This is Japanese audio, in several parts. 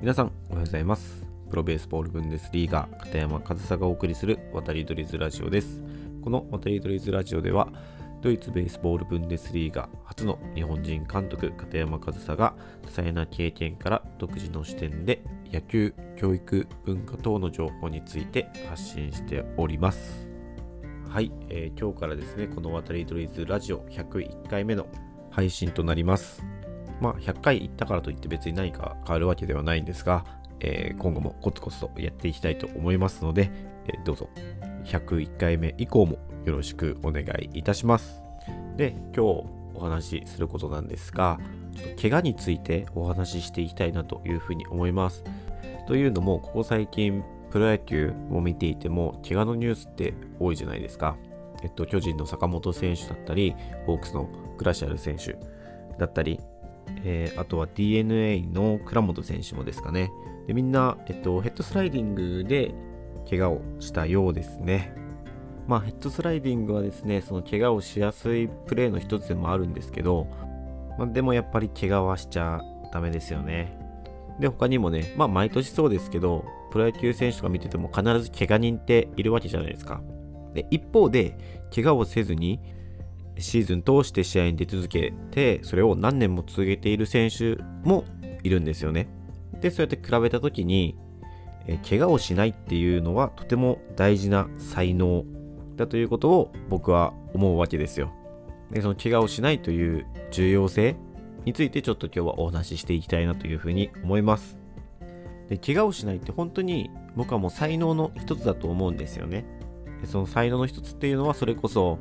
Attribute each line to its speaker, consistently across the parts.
Speaker 1: 皆さんおはようございます。プロベースボールブンデスリーガー片山和沙がお送りする渡り鳥ズラジオです。この渡り鳥ズラジオではドイツベースボールブンデスリーガ初の日本人監督片山和沙が多彩な経験から独自の視点で野球、教育、文化等の情報について発信しております。はい、えー、今日からですねこの渡り鳥ズラジオ101回目の配信となります。まあ、100回行ったからといって別に何か変わるわけではないんですが、えー、今後もコツコツとやっていきたいと思いますので、えー、どうぞ101回目以降もよろしくお願いいたします。で、今日お話しすることなんですが、ちょっと怪我についてお話ししていきたいなというふうに思います。というのも、ここ最近、プロ野球を見ていても、怪我のニュースって多いじゃないですか。えっと、巨人の坂本選手だったり、ホークスのクラシアル選手だったり、えー、あとは DNA の倉本選手もですかね。でみんな、えっと、ヘッドスライディングで怪我をしたようですね。まあ、ヘッドスライディングはですね、その怪我をしやすいプレーの一つでもあるんですけど、まあ、でもやっぱり怪我はしちゃダメですよね。で、他にもね、まあ毎年そうですけど、プロ野球選手とか見てても必ず怪我人っているわけじゃないですか。で、一方で、怪我をせずに、シーズン通して試合に出続けて、それを何年も続けている選手もいるんですよね。で、そうやって比べた時に、え怪我をしないっていうのはとても大事な才能だということを僕は思うわけですよ。で、その怪我をしないという重要性についてちょっと今日はお話ししていきたいなというふうに思います。で、怪我をしないって本当に僕はもう才能の一つだと思うんですよね。その才能の一つっていうのはそれこそ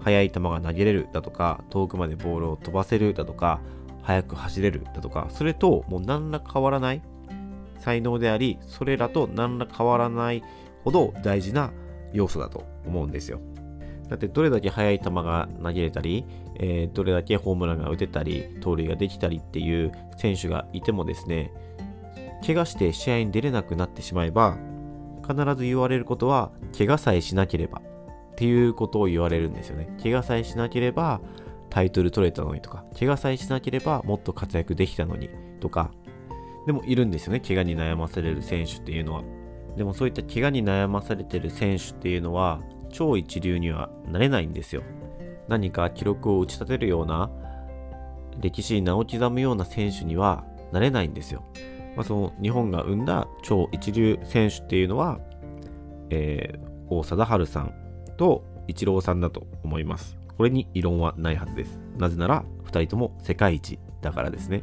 Speaker 1: 速い球が投げれるだとか、遠くまでボールを飛ばせるだとか、速く走れるだとか、それともう何ら変わらない才能であり、それらと何ら変わらないほど大事な要素だと思うんですよ。だってどれだけ速い球が投げれたり、えー、どれだけホームランが打てたり、盗塁ができたりっていう選手がいてもですね、怪我して試合に出れなくなってしまえば、必ず言われることは、怪我さえしなければっていうことを言われるんですよね。怪我さえしなければタイトル取れたのにとか、怪我さえしなければもっと活躍できたのにとか、でもいるんですよね、怪我に悩まされる選手っていうのは。でもそういった怪我に悩まされてる選手っていうのは、超一流にはなれないんですよ。何か記録を打ち立てるような、歴史に名を刻むような選手にはなれないんですよ。まあ、その日本が生んだ超一流選手っていうのは、えー、大貞治さんとイチローさんだと思います。これに異論はないはずです。なぜなら、2人とも世界一だからですね。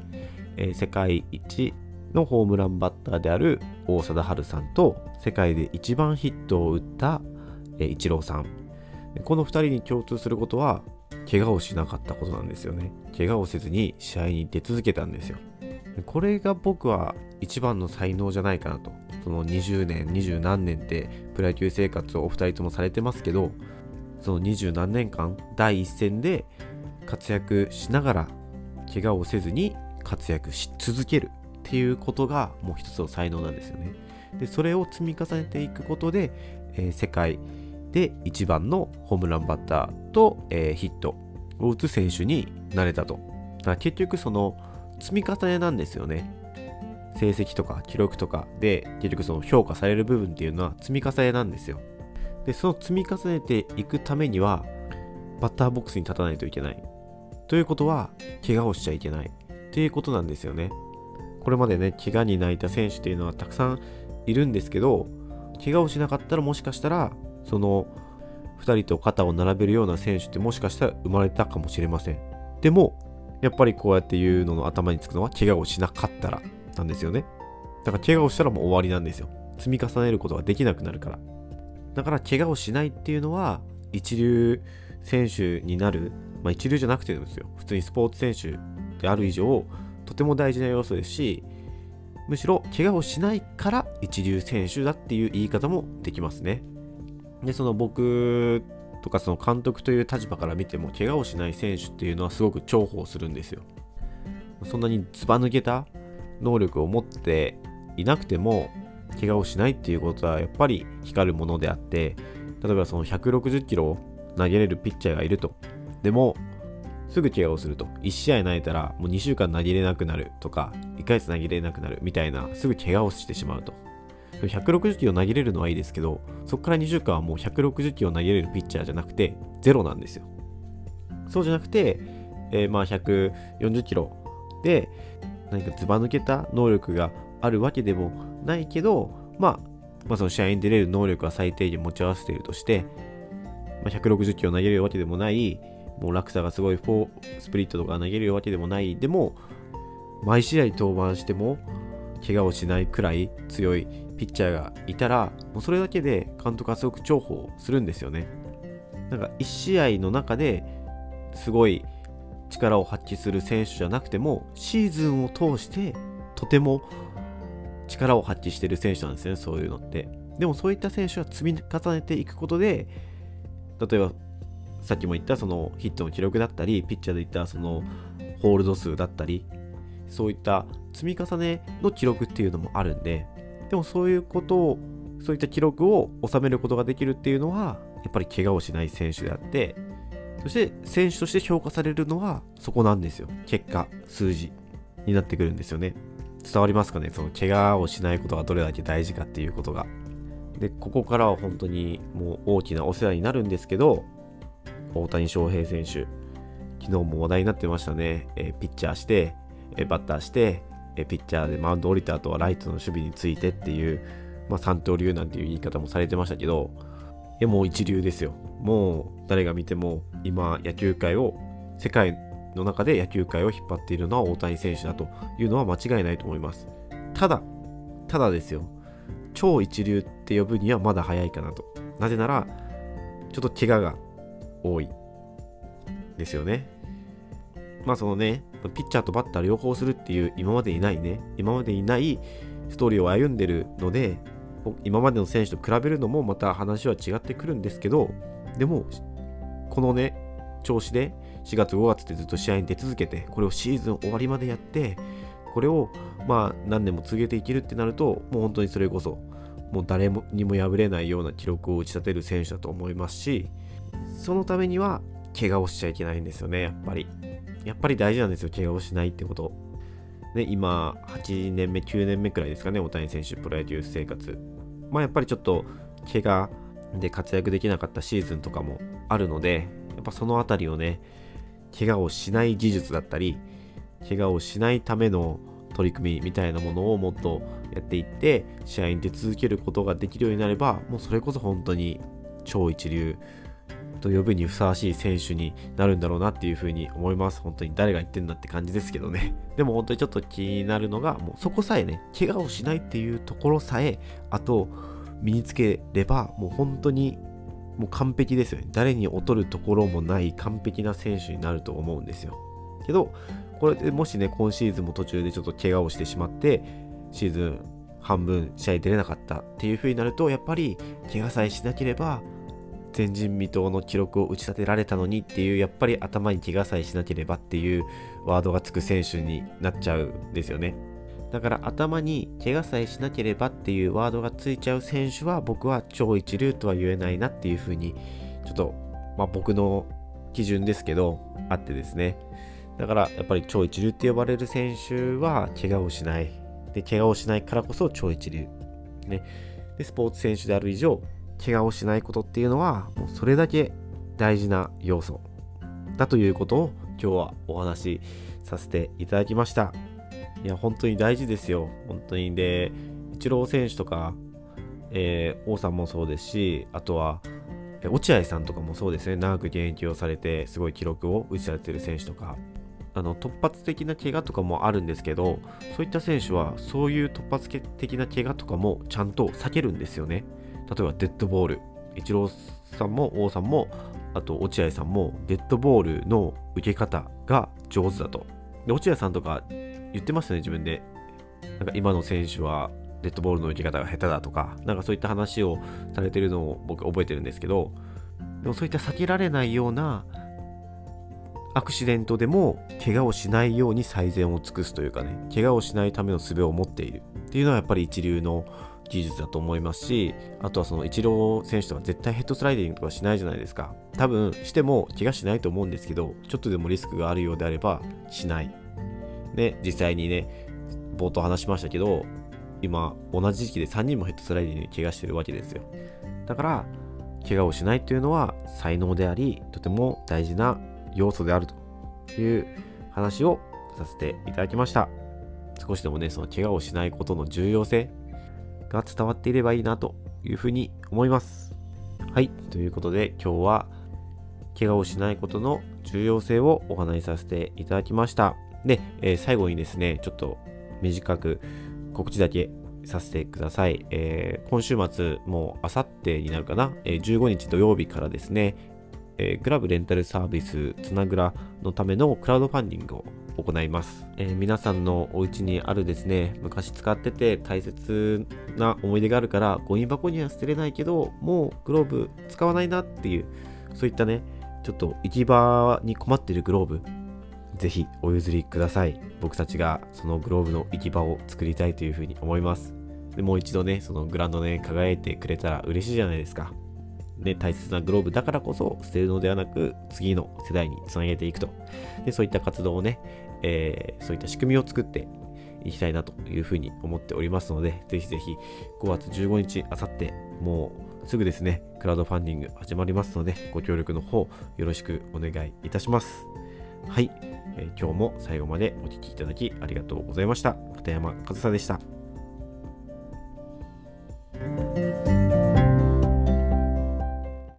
Speaker 1: えー、世界一のホームランバッターである大貞治さんと、世界で一番ヒットを打った、イチローさん。この2人に共通することは、怪我をしなかったことなんですよね。怪我をせずに試合に出続けたんですよ。これが僕は一番の才能じゃないかなと。その20年、20何年ってプロ野球生活をお二人ともされてますけど、その20何年間、第一線で活躍しながら、怪我をせずに活躍し続けるっていうことがもう一つの才能なんですよね。で、それを積み重ねていくことで、えー、世界で一番のホームランバッターと、えー、ヒットを打つ選手になれたと。だから結局その積み重ねなんですよね。成績とか記録とかで結局その評価される部分っていうのは積み重ねなんですよ。で、その積み重ねていくためにはバッターボックスに立たないといけない。ということは怪我をしちゃいけないっていうことなんですよね。これまでね、怪我に泣いた選手っていうのはたくさんいるんですけど、怪我をしなかったらもしかしたらその2人と肩を並べるような選手ってもしかしたら生まれたかもしれません。でもやっぱりこうやって言うのの頭につくのは怪我をしなかったらなんですよね。だから怪我をしたらもう終わりなんですよ。積み重ねることができなくなるから。だから怪我をしないっていうのは一流選手になる、まあ一流じゃなくてもですよ。普通にスポーツ選手である以上、とても大事な要素ですし、むしろ怪我をしないから一流選手だっていう言い方もできますね。で、その僕とかその監督という立場から見ても怪我をしない選手っていうのはすごく重宝するんですよ。そんなにずば抜けた能力を持っていなくても怪我をしないっていうことはやっぱり光るものであって例えばその160キロを投げれるピッチャーがいるとでもすぐ怪我をすると1試合投げたらもう2週間投げれなくなるとか1回つ投げれなくなるみたいな、すぐ怪我をしてしまうと。160キロ投げれるのはいいですけど、そこから2週間はもう160キロ投げれるピッチャーじゃなくて、ゼロなんですよ。そうじゃなくて、えー、まあ140キロで、何かずば抜けた能力があるわけでもないけど、まあ、まあ、その試合に出れる能力は最低限持ち合わせているとして、まあ、160キロ投げれるわけでもない、もう落差がすごいフォースプリットとか投げれるわけでもない、でも、毎試合登板しても、怪我をしないくらい強いピッチャーがいたら、もうそれだけで監督はすごく重宝するんですよね。なんか1試合の中ですごい力を発揮する選手じゃなくても、シーズンを通してとても力を発揮してる選手なんですね、そういうのって。でもそういった選手は積み重ねていくことで、例えばさっきも言ったそのヒットの記録だったり、ピッチャーで言ったそのホールド数だったり、そういった積み重ねの記録っていうのもあるんで、でもそういうことを、そういった記録を収めることができるっていうのは、やっぱり怪我をしない選手であって、そして選手として評価されるのはそこなんですよ。結果、数字になってくるんですよね。伝わりますかね？その怪我をしないことがどれだけ大事かっていうことが。で、ここからは本当にもう大きなお世話になるんですけど、大谷翔平選手、昨日も話題になってましたね。えー、ピッチャーして、バッターして、え、ピッチャーでマウンド降りた後はライトの守備についてっていう、まあ、三刀流なんていう言い方もされてましたけど、いやもう一流ですよ。もう誰が見ても今野球界を世界の中で野球界を引っ張っているのは大谷選手だというのは間違いないと思います。ただ、ただですよ。超一流って呼ぶにはまだ早いかなと。なぜなら、ちょっと怪我が多いですよね。まあそのね、ピッチャーとバッター両方するっていう今までいないね、今までいないストーリーを歩んでるので、今までの選手と比べるのもまた話は違ってくるんですけど、でも、このね、調子で4月5月ってずっと試合に出続けて、これをシーズン終わりまでやって、これをまあ何年も続けていけるってなると、もう本当にそれこそ、もう誰にも破れないような記録を打ち立てる選手だと思いますし、そのためには怪我をしちゃいけないんですよね、やっぱり。やっぱり大事なんですよ、怪我をしないってこと。ね、今、8年目、9年目くらいですかね、大谷選手、プロ野球生活。まあ、やっぱりちょっと、怪我で活躍できなかったシーズンとかもあるので、やっぱそのあたりをね、怪我をしない技術だったり、怪我をしないための取り組みみたいなものをもっとやっていって、試合に出続けることができるようになれば、もうそれこそ本当に超一流と呼ぶにふさわしい選手になるんだろうなっていうふうに思います。本当に誰が言ってんだって感じですけどね。でも本当にちょっと気になるのが、もうそこさえね、怪我をしないっていうところさえ、あと身につければ、もう本当にもう完璧ですよね。誰に劣るところもない完璧な選手になると思うんですよ。けど、これでもしね、今シーズンも途中でちょっと怪我をしてしまって、シーズン半分試合出れなかったっていう風になると、やっぱり怪我さえしなければ、前人未到の記録を打ち立てられたのにっていう、やっぱり頭に怪我さえしなければっていうワードがつく選手になっちゃうんですよね。だから頭に怪我さえしなければっていうワードがついちゃう選手は僕は超一流とは言えないなっていうふうにちょっと、まあ、僕の基準ですけどあってですね。だからやっぱり超一流って呼ばれる選手は怪我をしない。で怪我をしないからこそ超一流。ね。でスポーツ選手である以上怪我をしないことっていうのはもうそれだけ大事な要素だということを今日はお話しさせていただきました。いや、本当に大事ですよ。本当に。で、イチロー選手とか、えー、王さんもそうですし、あとは、落合さんとかもそうですね、長く現役をされて、すごい記録を打ち立てる選手とか、あの突発的な怪我とかもあるんですけど、そういった選手は、そういう突発的な怪我とかもちゃんと避けるんですよね。例えば、デッドボール。イチローさんも王さんも、あと落合さんも、デッドボールの受け方が上手だと。で落合さんとか言ってましたね、自分で。なんか今の選手はデッドボールの受け方が下手だとか、なんかそういった話をされてるのを僕覚えてるんですけど、でもそういった避けられないようなアクシデントでも怪我をしないように最善を尽くすというかね、怪我をしないための術を持っているっていうのはやっぱり一流の技術だと思いますし、あとはそのイチロー選手とか絶対ヘッドスライディングとかしないじゃないですか。多分しても怪我しないと思うんですけど、ちょっとでもリスクがあるようであればしない。で、実際にね、冒頭話しましたけど、今、同じ時期で3人もヘッドスライディングに怪我してるわけですよ。だから、怪我をしないというのは才能であり、とても大事な要素であるという話をさせていただきました。少しでもね、その怪我をしないことの重要性が伝わっていればいいなというふうに思います。はい、ということで今日は怪我をしないことの重要性をお話しさせていただきました。で、えー、最後にですね、ちょっと短く告知だけさせてください。えー、今週末、もうあさってになるかな、えー、15日土曜日からですね、えー、グラブレンタルサービスつなぐらのためのクラウドファンディングを行います、えー、皆さんのお家にあるですね昔使ってて大切な思い出があるからゴミ箱には捨てれないけどもうグローブ使わないなっていうそういったねちょっと行き場に困ってるグローブぜひお譲りください。僕たちがそのグローブの行き場を作りたいというふうに思います。でもう一度ねそのグランドね輝いてくれたら嬉しいじゃないですか。ね、大切なグローブだからこそ捨てるのではなく次の世代につなげていくと。でそういった活動をね、えー、そういった仕組みを作っていきたいなというふうに思っておりますのでぜひぜひ5月15日あさってもうすぐですねクラウドファンディング始まりますのでご協力の方よろしくお願いいたします。はい、えー、今日も最後までお聴きいただきありがとうございました。片山和沙でした。